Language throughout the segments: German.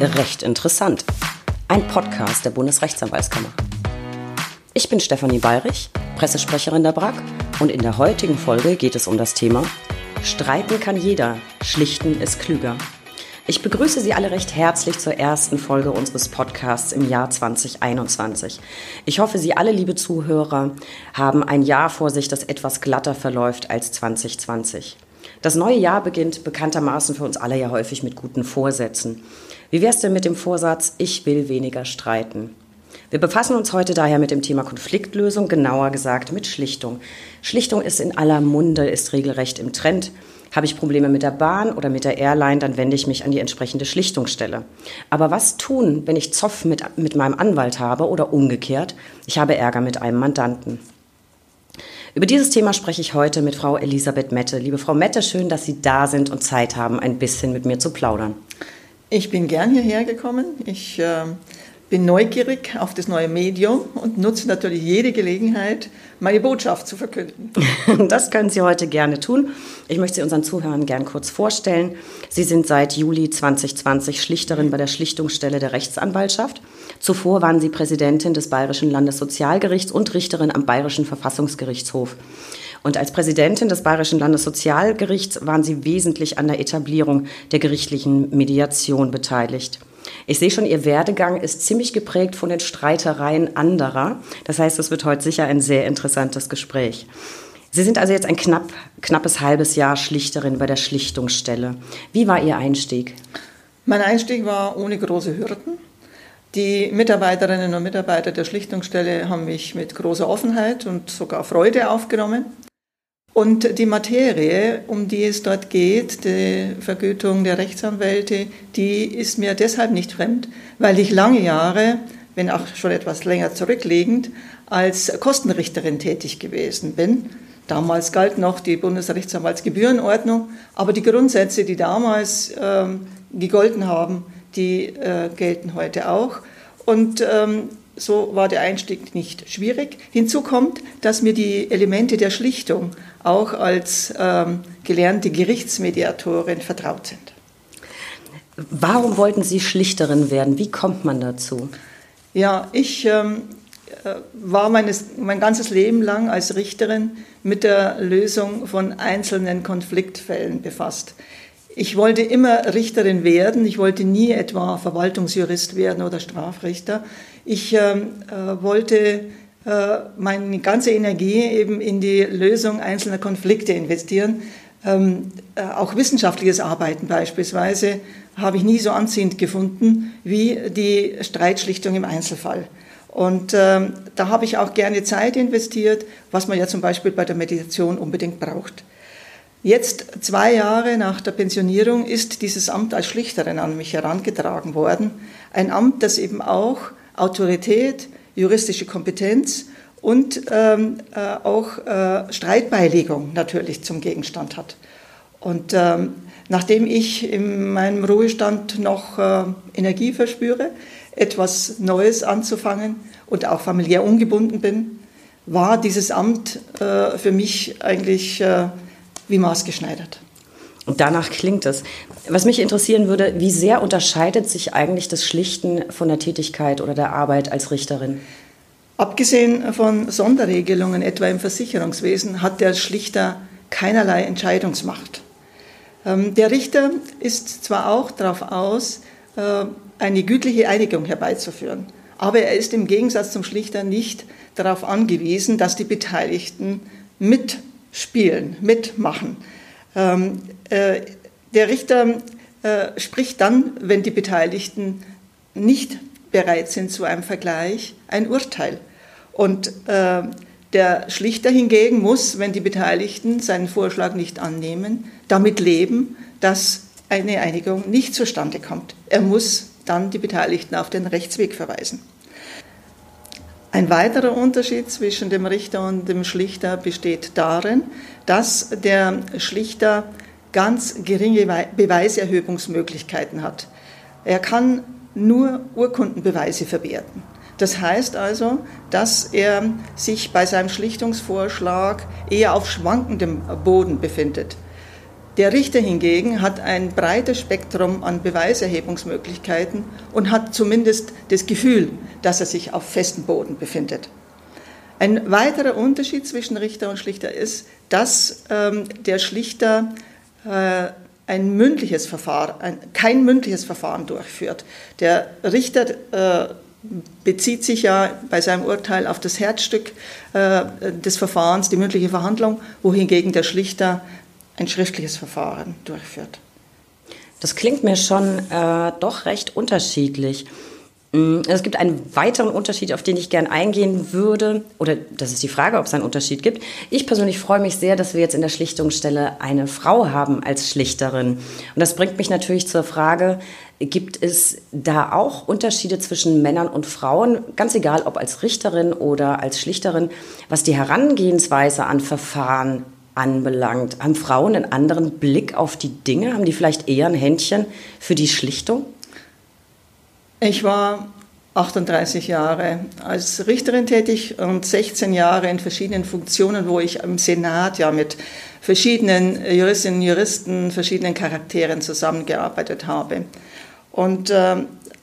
Recht interessant. Ein Podcast der Bundesrechtsanwaltskammer. Ich bin Stefanie Bayrich, Pressesprecherin der BRAG und in der heutigen Folge geht es um das Thema Streiten kann jeder, schlichten ist klüger. Ich begrüße Sie alle recht herzlich zur ersten Folge unseres Podcasts im Jahr 2021. Ich hoffe, Sie alle, liebe Zuhörer, haben ein Jahr vor sich, das etwas glatter verläuft als 2020. Das neue Jahr beginnt bekanntermaßen für uns alle ja häufig mit guten Vorsätzen. Wie wär's denn mit dem Vorsatz, ich will weniger streiten? Wir befassen uns heute daher mit dem Thema Konfliktlösung, genauer gesagt mit Schlichtung. Schlichtung ist in aller Munde, ist regelrecht im Trend. Habe ich Probleme mit der Bahn oder mit der Airline, dann wende ich mich an die entsprechende Schlichtungsstelle. Aber was tun, wenn ich Zoff mit, mit meinem Anwalt habe oder umgekehrt, ich habe Ärger mit einem Mandanten? Über dieses Thema spreche ich heute mit Frau Elisabeth Mette. Liebe Frau Mette, schön, dass Sie da sind und Zeit haben, ein bisschen mit mir zu plaudern. Ich bin gern hierher gekommen. Ich äh, bin neugierig auf das neue Medium und nutze natürlich jede Gelegenheit, meine Botschaft zu verkünden. Das können Sie heute gerne tun. Ich möchte Sie unseren Zuhörern gern kurz vorstellen. Sie sind seit Juli 2020 Schlichterin bei der Schlichtungsstelle der Rechtsanwaltschaft. Zuvor waren Sie Präsidentin des Bayerischen Landessozialgerichts und Richterin am Bayerischen Verfassungsgerichtshof. Und als Präsidentin des Bayerischen Landessozialgerichts waren Sie wesentlich an der Etablierung der gerichtlichen Mediation beteiligt. Ich sehe schon, Ihr Werdegang ist ziemlich geprägt von den Streitereien anderer. Das heißt, es wird heute sicher ein sehr interessantes Gespräch. Sie sind also jetzt ein knapp, knappes halbes Jahr Schlichterin bei der Schlichtungsstelle. Wie war Ihr Einstieg? Mein Einstieg war ohne große Hürden. Die Mitarbeiterinnen und Mitarbeiter der Schlichtungsstelle haben mich mit großer Offenheit und sogar Freude aufgenommen. Und die Materie, um die es dort geht, die Vergütung der Rechtsanwälte, die ist mir deshalb nicht fremd, weil ich lange Jahre, wenn auch schon etwas länger zurückliegend, als Kostenrichterin tätig gewesen bin. Damals galt noch die Bundesrechtsanwaltsgebührenordnung, aber die Grundsätze, die damals ähm, gegolten haben, die äh, gelten heute auch. Und ähm, so war der Einstieg nicht schwierig. Hinzu kommt, dass mir die Elemente der Schlichtung auch als ähm, gelernte Gerichtsmediatorin vertraut sind. Warum wollten Sie Schlichterin werden? Wie kommt man dazu? Ja, ich ähm, äh, war meines, mein ganzes Leben lang als Richterin mit der Lösung von einzelnen Konfliktfällen befasst. Ich wollte immer Richterin werden. Ich wollte nie etwa Verwaltungsjurist werden oder Strafrichter. Ich ähm, äh, wollte äh, meine ganze Energie eben in die Lösung einzelner Konflikte investieren. Ähm, äh, auch wissenschaftliches Arbeiten beispielsweise habe ich nie so anziehend gefunden wie die Streitschlichtung im Einzelfall. Und ähm, da habe ich auch gerne Zeit investiert, was man ja zum Beispiel bei der Meditation unbedingt braucht. Jetzt, zwei Jahre nach der Pensionierung, ist dieses Amt als Schlichterin an mich herangetragen worden. Ein Amt, das eben auch Autorität, juristische Kompetenz und ähm, äh, auch äh, Streitbeilegung natürlich zum Gegenstand hat. Und ähm, nachdem ich in meinem Ruhestand noch äh, Energie verspüre, etwas Neues anzufangen und auch familiär ungebunden bin, war dieses Amt äh, für mich eigentlich äh, wie maßgeschneidert. Und danach klingt es. Was mich interessieren würde, wie sehr unterscheidet sich eigentlich das Schlichten von der Tätigkeit oder der Arbeit als Richterin? Abgesehen von Sonderregelungen, etwa im Versicherungswesen, hat der Schlichter keinerlei Entscheidungsmacht. Ähm, der Richter ist zwar auch darauf aus, äh, eine gütliche Einigung herbeizuführen, aber er ist im Gegensatz zum Schlichter nicht darauf angewiesen, dass die Beteiligten mitspielen, mitmachen. Ähm, äh, der Richter äh, spricht dann, wenn die Beteiligten nicht bereit sind zu einem Vergleich, ein Urteil. Und äh, der Schlichter hingegen muss, wenn die Beteiligten seinen Vorschlag nicht annehmen, damit leben, dass eine Einigung nicht zustande kommt. Er muss dann die Beteiligten auf den Rechtsweg verweisen. Ein weiterer Unterschied zwischen dem Richter und dem Schlichter besteht darin, dass der Schlichter ganz geringe Beweiserhebungsmöglichkeiten hat. Er kann nur Urkundenbeweise verwerten. Das heißt also, dass er sich bei seinem Schlichtungsvorschlag eher auf schwankendem Boden befindet. Der Richter hingegen hat ein breites Spektrum an Beweiserhebungsmöglichkeiten und hat zumindest das Gefühl, dass er sich auf festem Boden befindet. Ein weiterer Unterschied zwischen Richter und Schlichter ist, dass ähm, der Schlichter äh, ein mündliches Verfahren, ein, kein mündliches Verfahren durchführt. Der Richter äh, bezieht sich ja bei seinem Urteil auf das Herzstück äh, des Verfahrens, die mündliche Verhandlung, wohingegen der Schlichter ein schriftliches Verfahren durchführt. Das klingt mir schon äh, doch recht unterschiedlich. Mm, es gibt einen weiteren Unterschied, auf den ich gern eingehen würde. Oder das ist die Frage, ob es einen Unterschied gibt. Ich persönlich freue mich sehr, dass wir jetzt in der Schlichtungsstelle eine Frau haben als Schlichterin. Und das bringt mich natürlich zur Frage, gibt es da auch Unterschiede zwischen Männern und Frauen? Ganz egal, ob als Richterin oder als Schlichterin, was die Herangehensweise an Verfahren anbelangt. Haben Frauen einen anderen Blick auf die Dinge? Haben die vielleicht eher ein Händchen für die Schlichtung? Ich war 38 Jahre als Richterin tätig und 16 Jahre in verschiedenen Funktionen, wo ich im Senat ja mit verschiedenen Juristinnen und Juristen, verschiedenen Charakteren zusammengearbeitet habe. Und äh,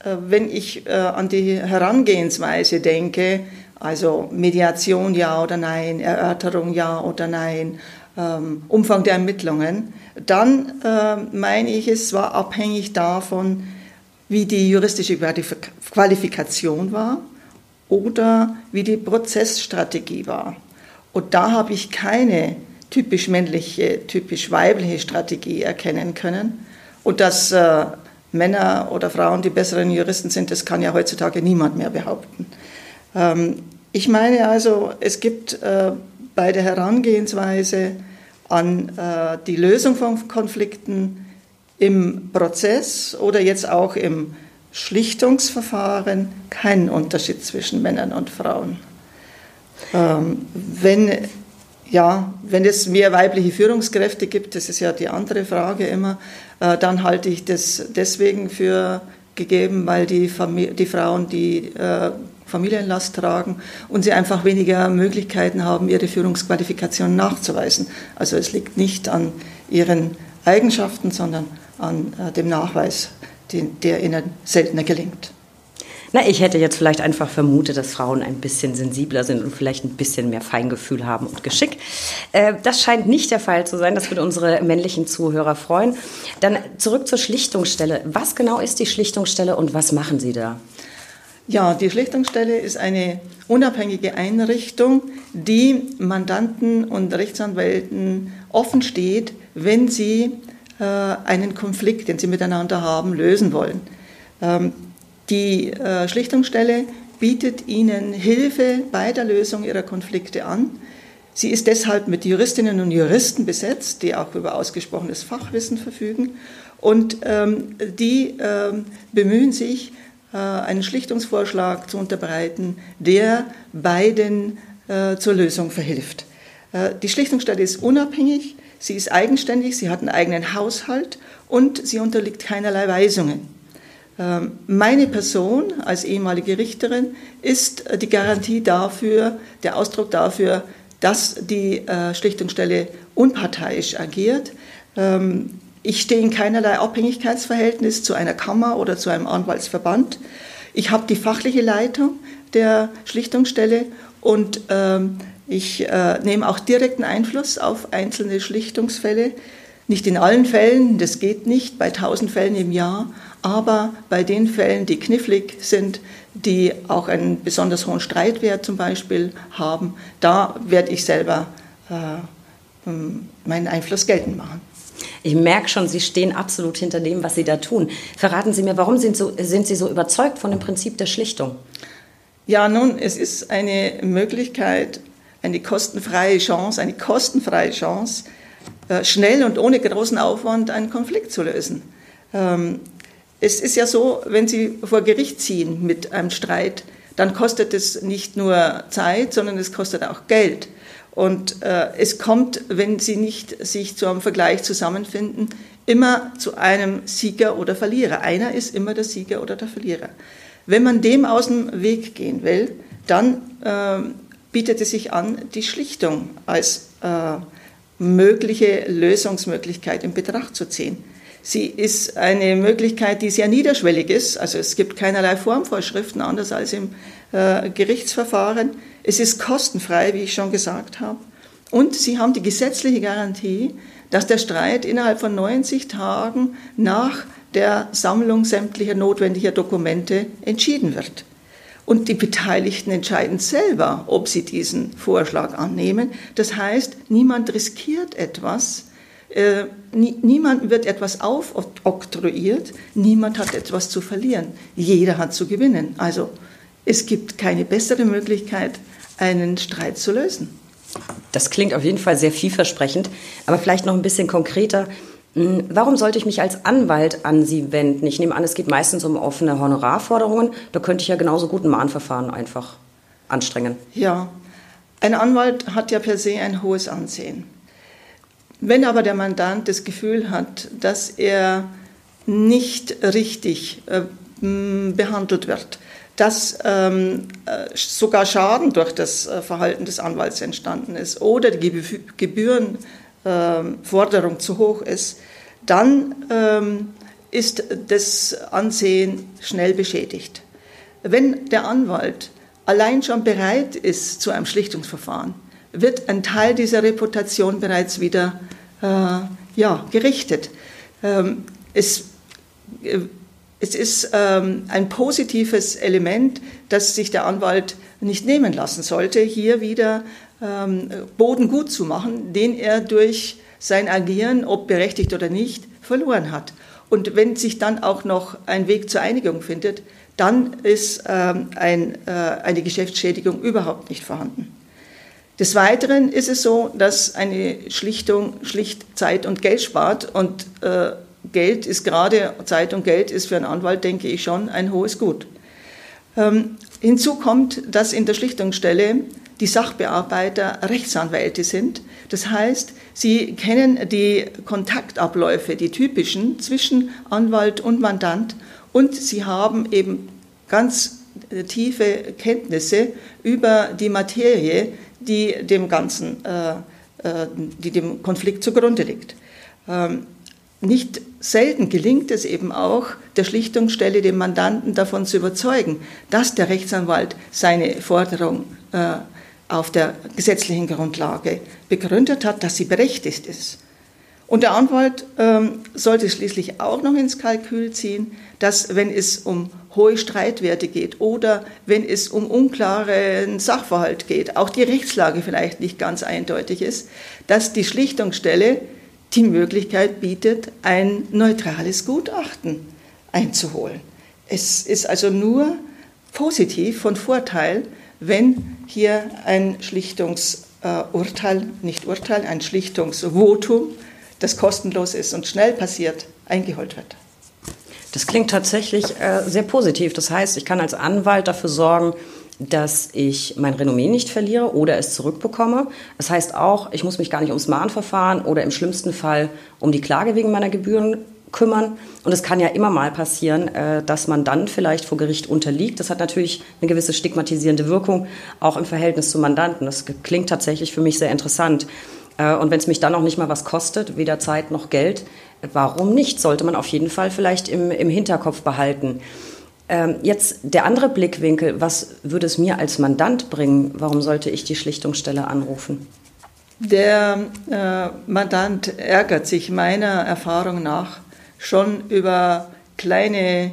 wenn ich äh, an die Herangehensweise denke, also Mediation ja oder nein, Erörterung ja oder nein, Umfang der Ermittlungen, dann äh, meine ich, es war abhängig davon, wie die juristische Qualifikation war oder wie die Prozessstrategie war. Und da habe ich keine typisch männliche, typisch weibliche Strategie erkennen können. Und dass äh, Männer oder Frauen die besseren Juristen sind, das kann ja heutzutage niemand mehr behaupten. Ähm, ich meine also, es gibt äh, bei der Herangehensweise an äh, die Lösung von Konflikten im Prozess oder jetzt auch im Schlichtungsverfahren keinen Unterschied zwischen Männern und Frauen. Ähm, wenn, ja, wenn es mehr weibliche Führungskräfte gibt, das ist ja die andere Frage immer, äh, dann halte ich das deswegen für gegeben, weil die, die Frauen die äh, Familienlast tragen und sie einfach weniger Möglichkeiten haben, ihre Führungsqualifikation nachzuweisen. Also es liegt nicht an ihren Eigenschaften, sondern an äh, dem Nachweis, den, der ihnen seltener gelingt. Na, ich hätte jetzt vielleicht einfach vermutet, dass Frauen ein bisschen sensibler sind und vielleicht ein bisschen mehr Feingefühl haben und Geschick. Äh, das scheint nicht der Fall zu sein. Das würde unsere männlichen Zuhörer freuen. Dann zurück zur Schlichtungsstelle. Was genau ist die Schlichtungsstelle und was machen Sie da? Ja, die Schlichtungsstelle ist eine unabhängige Einrichtung, die Mandanten und Rechtsanwälten offen steht, wenn sie äh, einen Konflikt, den sie miteinander haben, lösen wollen. Ähm, die äh, Schlichtungsstelle bietet ihnen Hilfe bei der Lösung ihrer Konflikte an. Sie ist deshalb mit Juristinnen und Juristen besetzt, die auch über ausgesprochenes Fachwissen verfügen. Und ähm, die ähm, bemühen sich, einen Schlichtungsvorschlag zu unterbreiten, der beiden äh, zur Lösung verhilft. Äh, die Schlichtungsstelle ist unabhängig, sie ist eigenständig, sie hat einen eigenen Haushalt und sie unterliegt keinerlei Weisungen. Ähm, meine Person als ehemalige Richterin ist die Garantie dafür, der Ausdruck dafür, dass die Schlichtungsstelle unparteiisch agiert. Ähm, ich stehe in keinerlei Abhängigkeitsverhältnis zu einer Kammer oder zu einem Anwaltsverband. Ich habe die fachliche Leitung der Schlichtungsstelle und ähm, ich äh, nehme auch direkten Einfluss auf einzelne Schlichtungsfälle. Nicht in allen Fällen, das geht nicht, bei 1000 Fällen im Jahr, aber bei den Fällen, die knifflig sind, die auch einen besonders hohen Streitwert zum Beispiel haben, da werde ich selber äh, meinen Einfluss geltend machen. Ich merke schon, Sie stehen absolut hinter dem, was Sie da tun. Verraten Sie mir, warum sind, so, sind Sie so überzeugt von dem Prinzip der Schlichtung? Ja, nun, es ist eine Möglichkeit, eine kostenfreie Chance, eine kostenfreie Chance, äh, schnell und ohne großen Aufwand einen Konflikt zu lösen. Ähm, es ist ja so, wenn Sie vor Gericht ziehen mit einem Streit, dann kostet es nicht nur Zeit, sondern es kostet auch Geld. Und äh, es kommt, wenn sie nicht sich zu einem Vergleich zusammenfinden, immer zu einem Sieger oder Verlierer. Einer ist immer der Sieger oder der Verlierer. Wenn man dem aus dem Weg gehen will, dann äh, bietet es sich an, die Schlichtung als äh, mögliche Lösungsmöglichkeit in Betracht zu ziehen. Sie ist eine Möglichkeit, die sehr niederschwellig ist. Also es gibt keinerlei Formvorschriften, anders als im äh, Gerichtsverfahren. Es ist kostenfrei, wie ich schon gesagt habe. Und Sie haben die gesetzliche Garantie, dass der Streit innerhalb von 90 Tagen nach der Sammlung sämtlicher notwendiger Dokumente entschieden wird. Und die Beteiligten entscheiden selber, ob sie diesen Vorschlag annehmen. Das heißt, niemand riskiert etwas, äh, niemand wird etwas aufoktroyiert, niemand hat etwas zu verlieren, jeder hat zu gewinnen. Also es gibt keine bessere Möglichkeit, einen Streit zu lösen. Das klingt auf jeden Fall sehr vielversprechend, aber vielleicht noch ein bisschen konkreter. Hm, warum sollte ich mich als Anwalt an Sie wenden? Ich nehme an, es geht meistens um offene Honorarforderungen. Da könnte ich ja genauso gut ein Mahnverfahren einfach anstrengen. Ja, ein Anwalt hat ja per se ein hohes Ansehen. Wenn aber der Mandant das Gefühl hat, dass er nicht richtig äh, behandelt wird, dass ähm, äh, sogar Schaden durch das äh, Verhalten des Anwalts entstanden ist oder die Gebührenforderung ähm, zu hoch ist, dann ähm, ist das Ansehen schnell beschädigt. Wenn der Anwalt allein schon bereit ist zu einem Schlichtungsverfahren, wird ein Teil dieser Reputation bereits wieder äh, ja, gerichtet. Ähm, es äh, es ist ähm, ein positives Element, das sich der Anwalt nicht nehmen lassen sollte, hier wieder ähm, Boden gut zu machen, den er durch sein Agieren, ob berechtigt oder nicht, verloren hat. Und wenn sich dann auch noch ein Weg zur Einigung findet, dann ist ähm, ein, äh, eine Geschäftsschädigung überhaupt nicht vorhanden. Des Weiteren ist es so, dass eine Schlichtung schlicht Zeit und Geld spart und äh, Geld ist gerade, Zeit und Geld ist für einen Anwalt, denke ich, schon ein hohes Gut. Ähm, hinzu kommt, dass in der Schlichtungsstelle die Sachbearbeiter Rechtsanwälte sind. Das heißt, sie kennen die Kontaktabläufe, die typischen zwischen Anwalt und Mandant und sie haben eben ganz äh, tiefe Kenntnisse über die Materie, die dem Ganzen, äh, äh, die dem Konflikt zugrunde liegt. Ähm, nicht selten gelingt es eben auch, der Schlichtungsstelle den Mandanten davon zu überzeugen, dass der Rechtsanwalt seine Forderung äh, auf der gesetzlichen Grundlage begründet hat, dass sie berechtigt ist. Und der Anwalt ähm, sollte schließlich auch noch ins Kalkül ziehen, dass wenn es um hohe Streitwerte geht oder wenn es um unklaren Sachverhalt geht, auch die Rechtslage vielleicht nicht ganz eindeutig ist, dass die Schlichtungsstelle die Möglichkeit bietet, ein neutrales Gutachten einzuholen. Es ist also nur positiv von Vorteil, wenn hier ein Schlichtungsurteil, nicht Urteil, ein Schlichtungsvotum, das kostenlos ist und schnell passiert, eingeholt wird. Das klingt tatsächlich äh, sehr positiv. Das heißt, ich kann als Anwalt dafür sorgen, dass ich mein Renommee nicht verliere oder es zurückbekomme. Das heißt auch, ich muss mich gar nicht ums Mahnverfahren oder im schlimmsten Fall um die Klage wegen meiner Gebühren kümmern. Und es kann ja immer mal passieren, äh, dass man dann vielleicht vor Gericht unterliegt. Das hat natürlich eine gewisse stigmatisierende Wirkung, auch im Verhältnis zu Mandanten. Das klingt tatsächlich für mich sehr interessant. Äh, und wenn es mich dann noch nicht mal was kostet, weder Zeit noch Geld, warum nicht? Sollte man auf jeden Fall vielleicht im, im Hinterkopf behalten. Ähm, jetzt der andere Blickwinkel, was würde es mir als Mandant bringen? Warum sollte ich die Schlichtungsstelle anrufen? Der äh, Mandant ärgert sich meiner Erfahrung nach schon über kleine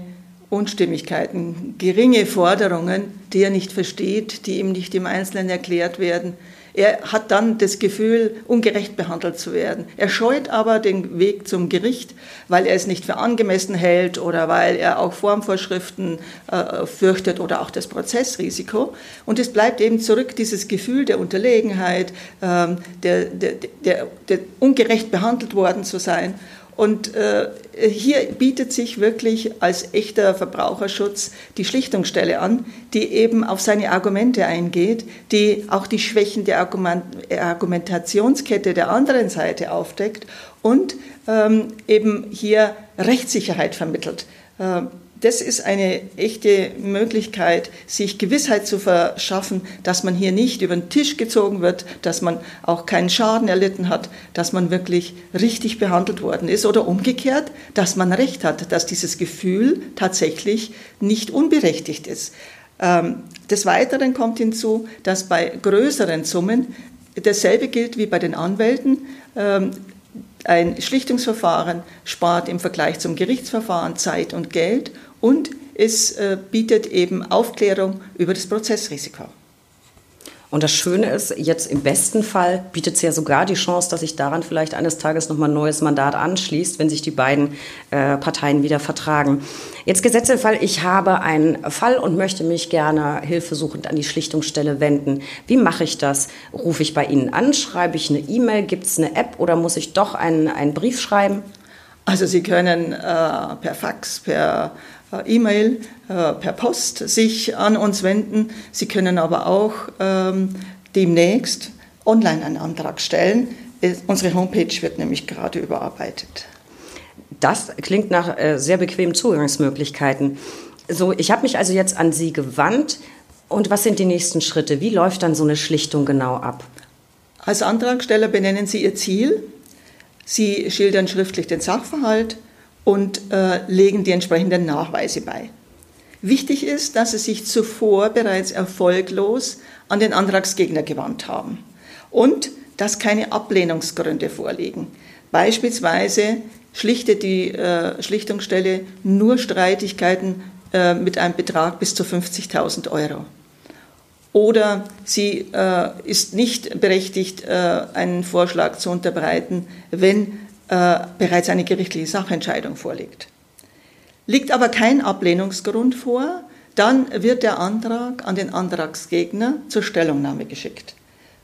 Unstimmigkeiten, geringe Forderungen, die er nicht versteht, die ihm nicht im Einzelnen erklärt werden. Er hat dann das Gefühl, ungerecht behandelt zu werden. Er scheut aber den Weg zum Gericht, weil er es nicht für angemessen hält oder weil er auch Formvorschriften äh, fürchtet oder auch das Prozessrisiko. Und es bleibt eben zurück dieses Gefühl der Unterlegenheit, äh, der, der, der, der ungerecht behandelt worden zu sein. Und äh, hier bietet sich wirklich als echter Verbraucherschutz die Schlichtungsstelle an, die eben auf seine Argumente eingeht, die auch die Schwächen der Argument Argumentationskette der anderen Seite aufdeckt und ähm, eben hier Rechtssicherheit vermittelt. Äh, das ist eine echte Möglichkeit, sich Gewissheit zu verschaffen, dass man hier nicht über den Tisch gezogen wird, dass man auch keinen Schaden erlitten hat, dass man wirklich richtig behandelt worden ist oder umgekehrt, dass man recht hat, dass dieses Gefühl tatsächlich nicht unberechtigt ist. Ähm, des Weiteren kommt hinzu, dass bei größeren Summen dasselbe gilt wie bei den Anwälten. Ähm, ein Schlichtungsverfahren spart im Vergleich zum Gerichtsverfahren Zeit und Geld und es äh, bietet eben Aufklärung über das Prozessrisiko. Und das Schöne ist, jetzt im besten Fall bietet es ja sogar die Chance, dass sich daran vielleicht eines Tages nochmal ein neues Mandat anschließt, wenn sich die beiden äh, Parteien wieder vertragen. Jetzt gesetzte Fall, ich habe einen Fall und möchte mich gerne hilfesuchend an die Schlichtungsstelle wenden. Wie mache ich das? Rufe ich bei Ihnen an? Schreibe ich eine E-Mail? Gibt es eine App oder muss ich doch einen, einen Brief schreiben? Also Sie können äh, per Fax, per E-Mail, äh, per Post sich an uns wenden. Sie können aber auch ähm, demnächst online einen Antrag stellen. Unsere Homepage wird nämlich gerade überarbeitet. Das klingt nach äh, sehr bequemen Zugangsmöglichkeiten. So, ich habe mich also jetzt an Sie gewandt. Und was sind die nächsten Schritte? Wie läuft dann so eine Schlichtung genau ab? Als Antragsteller benennen Sie Ihr Ziel. Sie schildern schriftlich den Sachverhalt und äh, legen die entsprechenden Nachweise bei. Wichtig ist, dass Sie sich zuvor bereits erfolglos an den Antragsgegner gewandt haben und dass keine Ablehnungsgründe vorliegen. Beispielsweise schlichtet die äh, Schlichtungsstelle nur Streitigkeiten äh, mit einem Betrag bis zu 50.000 Euro. Oder sie äh, ist nicht berechtigt, äh, einen Vorschlag zu unterbreiten, wenn äh, bereits eine gerichtliche Sachentscheidung vorliegt. Liegt aber kein Ablehnungsgrund vor, dann wird der Antrag an den Antragsgegner zur Stellungnahme geschickt.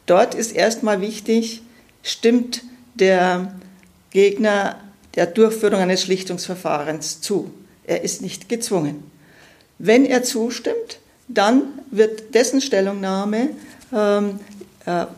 Dort ist erstmal wichtig, stimmt der Gegner der Durchführung eines Schlichtungsverfahrens zu. Er ist nicht gezwungen. Wenn er zustimmt, dann wird dessen Stellungnahme ähm, äh,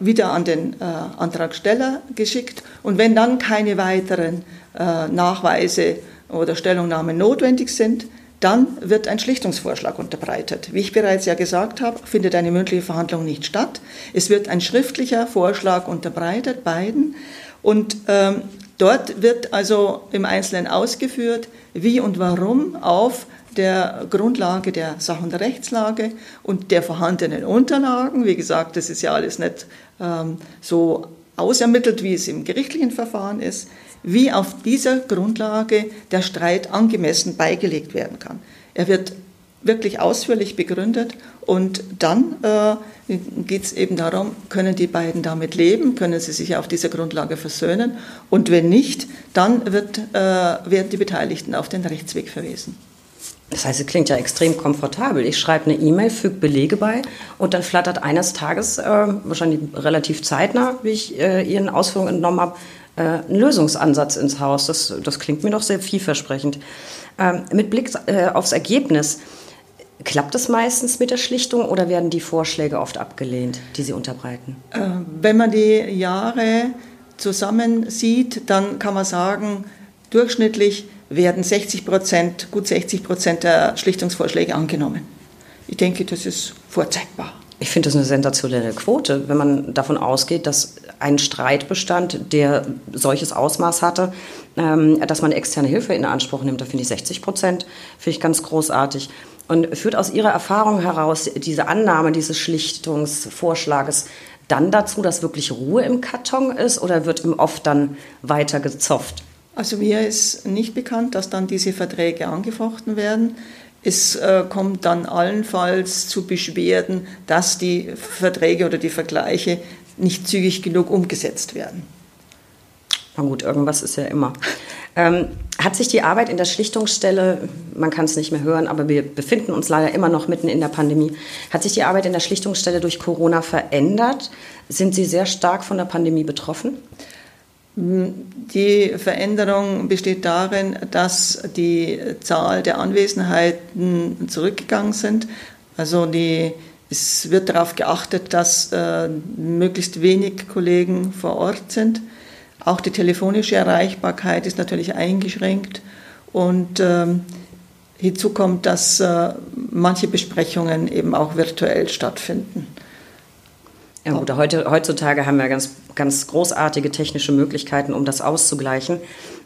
wieder an den äh, Antragsteller geschickt. Und wenn dann keine weiteren äh, Nachweise oder Stellungnahmen notwendig sind, dann wird ein Schlichtungsvorschlag unterbreitet. Wie ich bereits ja gesagt habe, findet eine mündliche Verhandlung nicht statt. Es wird ein schriftlicher Vorschlag unterbreitet, beiden. Und ähm, dort wird also im Einzelnen ausgeführt, wie und warum auf der Grundlage der Sach- und der Rechtslage und der vorhandenen Unterlagen. Wie gesagt, das ist ja alles nicht ähm, so ausermittelt, wie es im gerichtlichen Verfahren ist, wie auf dieser Grundlage der Streit angemessen beigelegt werden kann. Er wird wirklich ausführlich begründet und dann äh, geht es eben darum, können die beiden damit leben, können sie sich auf dieser Grundlage versöhnen und wenn nicht, dann wird, äh, werden die Beteiligten auf den Rechtsweg verwiesen. Das heißt, es klingt ja extrem komfortabel. Ich schreibe eine E-Mail, füge Belege bei und dann flattert eines Tages, äh, wahrscheinlich relativ zeitnah, wie ich äh, Ihren Ausführungen entnommen habe, äh, ein Lösungsansatz ins Haus. Das, das klingt mir doch sehr vielversprechend. Ähm, mit Blick äh, aufs Ergebnis, klappt es meistens mit der Schlichtung oder werden die Vorschläge oft abgelehnt, die Sie unterbreiten? Äh, wenn man die Jahre zusammen sieht, dann kann man sagen, durchschnittlich werden 60 Prozent, gut 60 Prozent der Schlichtungsvorschläge angenommen. Ich denke, das ist vorzeigbar. Ich finde das eine sensationelle Quote, wenn man davon ausgeht, dass ein Streitbestand, der solches Ausmaß hatte, ähm, dass man externe Hilfe in Anspruch nimmt. Da finde ich 60 Prozent, finde ich ganz großartig. Und führt aus Ihrer Erfahrung heraus diese Annahme dieses Schlichtungsvorschlages dann dazu, dass wirklich Ruhe im Karton ist oder wird ihm oft dann weiter gezofft? Also mir ist nicht bekannt, dass dann diese Verträge angefochten werden. Es äh, kommt dann allenfalls zu Beschwerden, dass die Verträge oder die Vergleiche nicht zügig genug umgesetzt werden. Na gut, irgendwas ist ja immer. Ähm, hat sich die Arbeit in der Schlichtungsstelle, man kann es nicht mehr hören, aber wir befinden uns leider immer noch mitten in der Pandemie, hat sich die Arbeit in der Schlichtungsstelle durch Corona verändert? Sind Sie sehr stark von der Pandemie betroffen? Die Veränderung besteht darin, dass die Zahl der Anwesenheiten zurückgegangen sind. Also die, es wird darauf geachtet, dass äh, möglichst wenig Kollegen vor Ort sind. Auch die telefonische Erreichbarkeit ist natürlich eingeschränkt und ähm, hinzu kommt, dass äh, manche Besprechungen eben auch virtuell stattfinden. Ja gut, heute, heutzutage haben wir ganz, ganz großartige technische Möglichkeiten, um das auszugleichen.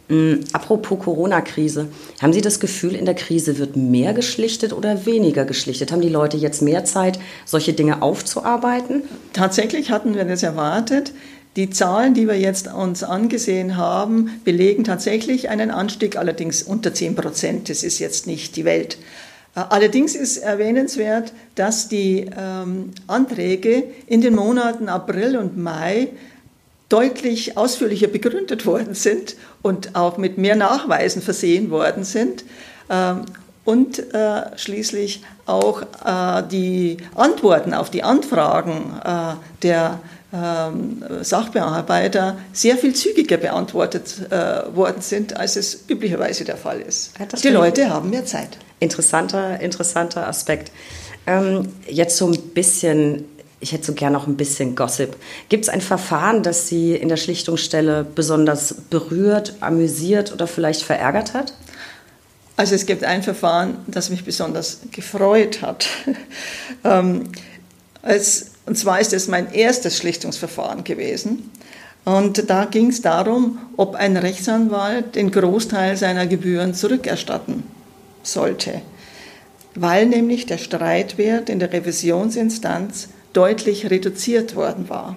Ähm, apropos Corona-Krise, haben Sie das Gefühl, in der Krise wird mehr geschlichtet oder weniger geschlichtet? Haben die Leute jetzt mehr Zeit, solche Dinge aufzuarbeiten? Tatsächlich hatten wir das erwartet. Die Zahlen, die wir jetzt uns angesehen haben, belegen tatsächlich einen Anstieg, allerdings unter 10 Prozent. Das ist jetzt nicht die Welt. Äh, allerdings ist erwähnenswert, dass die ähm, Anträge in den Monaten April und Mai deutlich ausführlicher begründet worden sind und auch mit mehr Nachweisen versehen worden sind. Ähm, und äh, schließlich auch äh, die Antworten auf die Anfragen äh, der ähm, Sachbearbeiter sehr viel zügiger beantwortet äh, worden sind, als es üblicherweise der Fall ist. Ja, die Leute haben mehr Zeit. Interessanter, interessanter Aspekt. Ähm, jetzt so ein bisschen ich hätte so gerne noch ein bisschen Gossip. Gibt es ein Verfahren, das Sie in der Schlichtungsstelle besonders berührt, amüsiert oder vielleicht verärgert hat? Also es gibt ein Verfahren, das mich besonders gefreut hat. ähm, als, und zwar ist es mein erstes Schlichtungsverfahren gewesen. Und da ging es darum, ob ein Rechtsanwalt den Großteil seiner Gebühren zurückerstatten sollte, weil nämlich der Streitwert in der Revisionsinstanz deutlich reduziert worden war.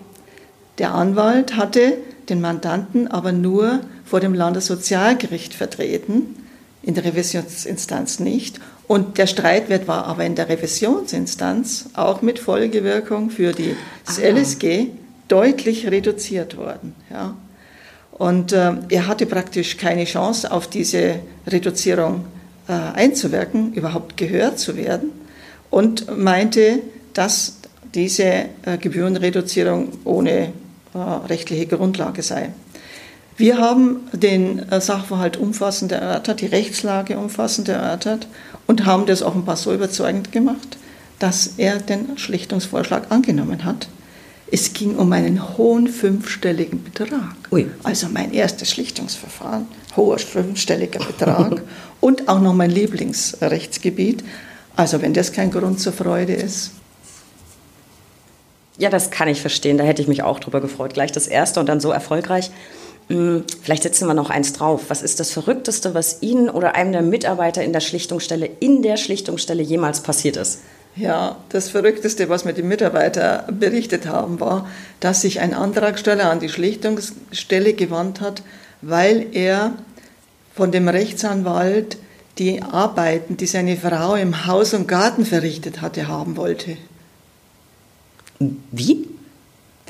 Der Anwalt hatte den Mandanten aber nur vor dem Landessozialgericht vertreten, in der Revisionsinstanz nicht. Und der Streitwert war aber in der Revisionsinstanz auch mit Folgewirkung für die, das ah. LSG deutlich reduziert worden. Ja. Und äh, er hatte praktisch keine Chance, auf diese Reduzierung äh, einzuwirken, überhaupt gehört zu werden und meinte, dass diese äh, Gebührenreduzierung ohne äh, rechtliche Grundlage sei. Wir haben den äh, Sachverhalt umfassend erörtert, die Rechtslage umfassend erörtert und haben das offenbar so überzeugend gemacht, dass er den Schlichtungsvorschlag angenommen hat. Es ging um einen hohen fünfstelligen Betrag. Ui. Also mein erstes Schlichtungsverfahren, hoher fünfstelliger Betrag und auch noch mein Lieblingsrechtsgebiet. Also wenn das kein Grund zur Freude ist. Ja, das kann ich verstehen. Da hätte ich mich auch drüber gefreut. Gleich das erste und dann so erfolgreich. Hm, vielleicht setzen wir noch eins drauf. Was ist das Verrückteste, was Ihnen oder einem der Mitarbeiter in der Schlichtungsstelle, in der Schlichtungsstelle jemals passiert ist? Ja, das Verrückteste, was mir die Mitarbeiter berichtet haben, war, dass sich ein Antragsteller an die Schlichtungsstelle gewandt hat, weil er von dem Rechtsanwalt die Arbeiten, die seine Frau im Haus und Garten verrichtet hatte, haben wollte. Wie?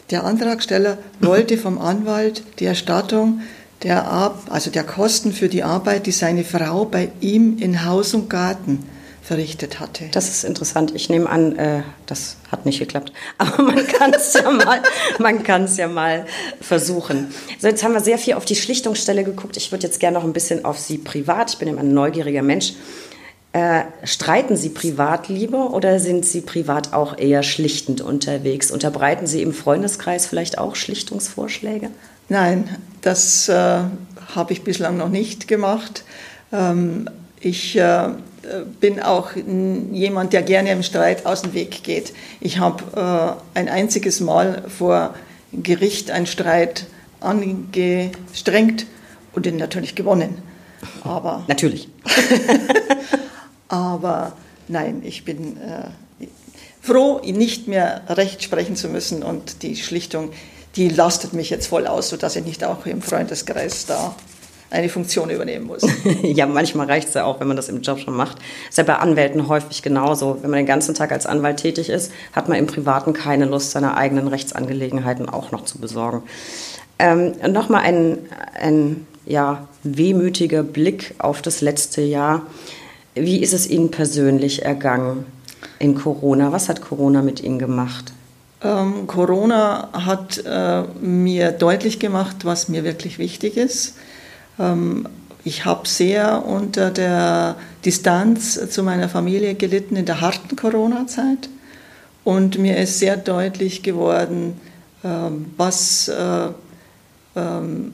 Der Antragsteller wollte vom Anwalt die Erstattung der, also der Kosten für die Arbeit, die seine Frau bei ihm in Haus und Garten verrichtet hatte. Das ist interessant. Ich nehme an, äh, das hat nicht geklappt. Aber man kann es ja mal, man kann es ja mal versuchen. So, jetzt haben wir sehr viel auf die Schlichtungsstelle geguckt. Ich würde jetzt gerne noch ein bisschen auf Sie privat. Ich bin immer ein neugieriger Mensch. Äh, streiten Sie privat lieber oder sind Sie privat auch eher schlichtend unterwegs? Unterbreiten Sie im Freundeskreis vielleicht auch Schlichtungsvorschläge? Nein, das äh, habe ich bislang noch nicht gemacht. Ähm, ich äh, bin auch jemand, der gerne im Streit aus dem Weg geht. Ich habe äh, ein einziges Mal vor Gericht einen Streit angestrengt und den natürlich gewonnen. Aber natürlich. Aber nein, ich bin äh, froh, nicht mehr recht sprechen zu müssen und die Schlichtung, die lastet mich jetzt voll aus, sodass ich nicht auch im Freundeskreis da eine Funktion übernehmen muss. ja, manchmal reicht es ja auch, wenn man das im Job schon macht. Ist ja bei Anwälten häufig genauso. Wenn man den ganzen Tag als Anwalt tätig ist, hat man im Privaten keine Lust, seine eigenen Rechtsangelegenheiten auch noch zu besorgen. Ähm, Nochmal ein, ein ja, wehmütiger Blick auf das letzte Jahr. Wie ist es Ihnen persönlich ergangen in Corona? Was hat Corona mit Ihnen gemacht? Ähm, Corona hat äh, mir deutlich gemacht, was mir wirklich wichtig ist. Ähm, ich habe sehr unter der Distanz zu meiner Familie gelitten in der harten Corona-Zeit. Und mir ist sehr deutlich geworden, äh, was äh, ähm,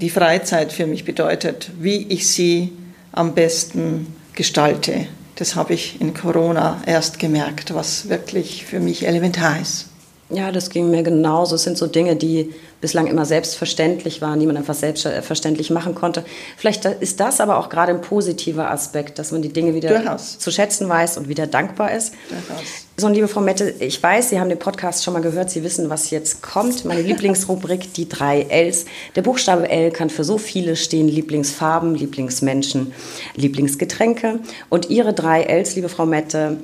die Freizeit für mich bedeutet, wie ich sie am besten gestalte. Das habe ich in Corona erst gemerkt, was wirklich für mich elementar ist. Ja, das ging mir genauso. Es sind so Dinge, die bislang immer selbstverständlich waren, die man einfach selbstverständlich machen konnte. Vielleicht ist das aber auch gerade ein positiver Aspekt, dass man die Dinge wieder Durchaus. zu schätzen weiß und wieder dankbar ist. Durchaus. So, liebe Frau Mette, ich weiß, Sie haben den Podcast schon mal gehört, Sie wissen, was jetzt kommt. Meine Lieblingsrubrik, die drei Ls. Der Buchstabe L kann für so viele stehen. Lieblingsfarben, Lieblingsmenschen, Lieblingsgetränke. Und Ihre drei Ls, liebe Frau Mette,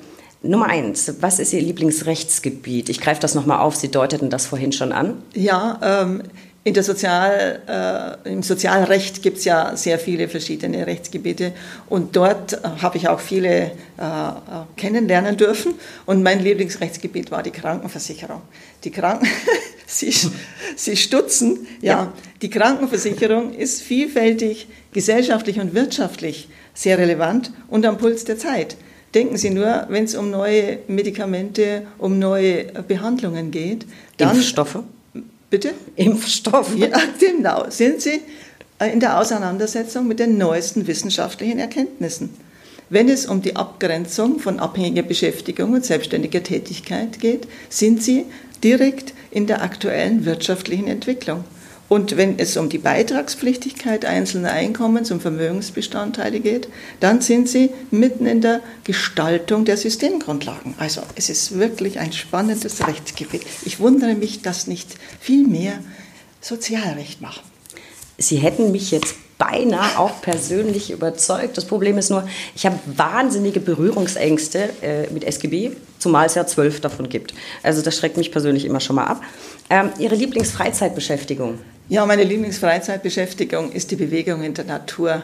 Nummer eins, was ist Ihr Lieblingsrechtsgebiet? Ich greife das nochmal auf, Sie deuteten das vorhin schon an. Ja, ähm, in der Sozial, äh, im Sozialrecht gibt es ja sehr viele verschiedene Rechtsgebiete und dort äh, habe ich auch viele äh, äh, kennenlernen dürfen und mein Lieblingsrechtsgebiet war die Krankenversicherung. Die Kranken Sie, Sie stutzen, ja, ja, die Krankenversicherung ist vielfältig, gesellschaftlich und wirtschaftlich sehr relevant und am Puls der Zeit. Denken Sie nur, wenn es um neue Medikamente, um neue Behandlungen geht. Dann, Impfstoffe? Bitte? Impfstoffe. Ja, genau. Sind Sie in der Auseinandersetzung mit den neuesten wissenschaftlichen Erkenntnissen. Wenn es um die Abgrenzung von abhängiger Beschäftigung und selbstständiger Tätigkeit geht, sind Sie direkt in der aktuellen wirtschaftlichen Entwicklung. Und wenn es um die Beitragspflichtigkeit einzelner Einkommens- und Vermögensbestandteile geht, dann sind sie mitten in der Gestaltung der Systemgrundlagen. Also es ist wirklich ein spannendes Rechtsgebiet. Ich wundere mich, dass nicht viel mehr Sozialrecht machen. Sie hätten mich jetzt beinahe auch persönlich überzeugt. Das Problem ist nur, ich habe wahnsinnige Berührungsängste äh, mit SGB, zumal es ja zwölf davon gibt. Also das schreckt mich persönlich immer schon mal ab. Ähm, Ihre Lieblingsfreizeitbeschäftigung? Ja, meine Lieblingsfreizeitbeschäftigung ist die Bewegung in der Natur.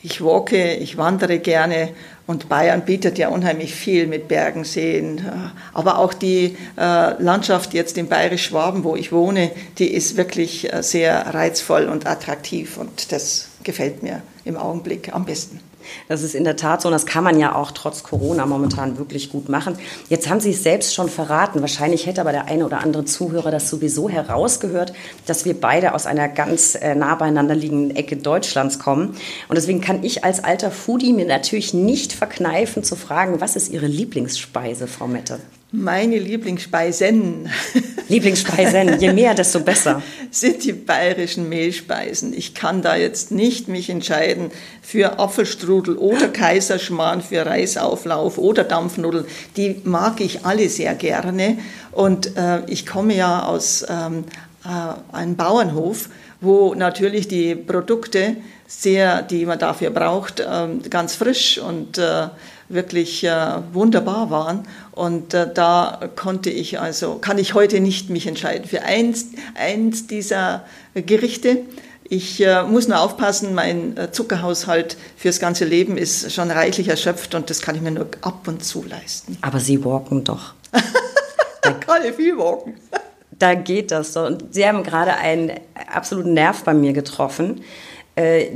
Ich walke, ich wandere gerne und Bayern bietet ja unheimlich viel mit Bergen, Seen. Aber auch die äh, Landschaft jetzt im Bayerisch-Schwaben, wo ich wohne, die ist wirklich äh, sehr reizvoll und attraktiv und das gefällt mir im Augenblick am besten. Das ist in der Tat so und das kann man ja auch trotz Corona momentan wirklich gut machen. Jetzt haben Sie es selbst schon verraten. Wahrscheinlich hätte aber der eine oder andere Zuhörer das sowieso herausgehört, dass wir beide aus einer ganz äh, nah beieinander liegenden Ecke Deutschlands kommen. Und deswegen kann ich als alter Foodie mir natürlich nicht verkneifen zu fragen, was ist Ihre Lieblingsspeise, Frau Mette? Meine Lieblingsspeisen. Lieblingsspeisen, je mehr, desto besser. Sind die bayerischen Mehlspeisen. Ich kann da jetzt nicht mich entscheiden für Apfelstrudel oder Kaiserschmarrn, für Reisauflauf oder Dampfnudeln. Die mag ich alle sehr gerne. Und äh, ich komme ja aus ähm, äh, einem Bauernhof, wo natürlich die Produkte sehr, die man dafür braucht, äh, ganz frisch und äh, wirklich äh, wunderbar waren. Und äh, da konnte ich also, kann ich heute nicht mich entscheiden für eins, eins dieser Gerichte. Ich äh, muss nur aufpassen, mein äh, Zuckerhaushalt fürs ganze Leben ist schon reichlich erschöpft und das kann ich mir nur ab und zu leisten. Aber Sie walken doch. da kann ich viel walken. Da geht das so. Und Sie haben gerade einen absoluten Nerv bei mir getroffen. Äh,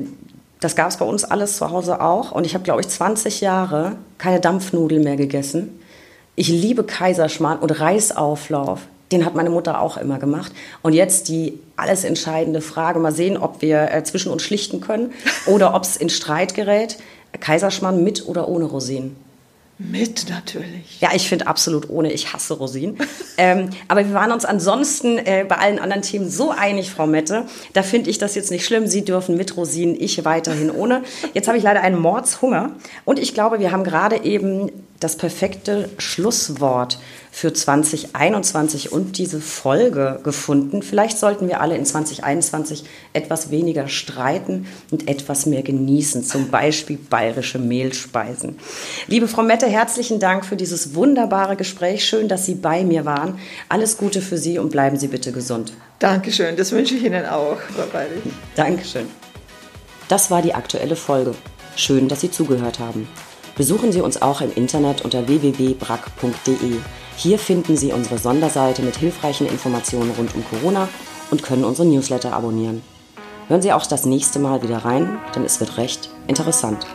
das gab es bei uns alles zu Hause auch. Und ich habe, glaube ich, 20 Jahre keine Dampfnudeln mehr gegessen. Ich liebe Kaiserschmarrn und Reisauflauf. Den hat meine Mutter auch immer gemacht. Und jetzt die alles entscheidende Frage. Mal sehen, ob wir äh, zwischen uns schlichten können oder ob es in Streit gerät. Kaiserschmarrn mit oder ohne Rosinen? Mit natürlich. Ja, ich finde absolut ohne. Ich hasse Rosinen. ähm, aber wir waren uns ansonsten äh, bei allen anderen Themen so einig, Frau Mette. Da finde ich das jetzt nicht schlimm. Sie dürfen mit Rosinen, ich weiterhin ohne. Jetzt habe ich leider einen Mordshunger. Und ich glaube, wir haben gerade eben das perfekte Schlusswort für 2021 und diese Folge gefunden. Vielleicht sollten wir alle in 2021 etwas weniger streiten und etwas mehr genießen, zum Beispiel bayerische Mehlspeisen. Liebe Frau Mette, herzlichen Dank für dieses wunderbare Gespräch. Schön, dass Sie bei mir waren. Alles Gute für Sie und bleiben Sie bitte gesund. Dankeschön, das wünsche ich Ihnen auch, Frau Bayerich. Dankeschön. Das war die aktuelle Folge. Schön, dass Sie zugehört haben. Besuchen Sie uns auch im Internet unter www.brack.de. Hier finden Sie unsere Sonderseite mit hilfreichen Informationen rund um Corona und können unsere Newsletter abonnieren. Hören Sie auch das nächste Mal wieder rein, denn es wird recht interessant.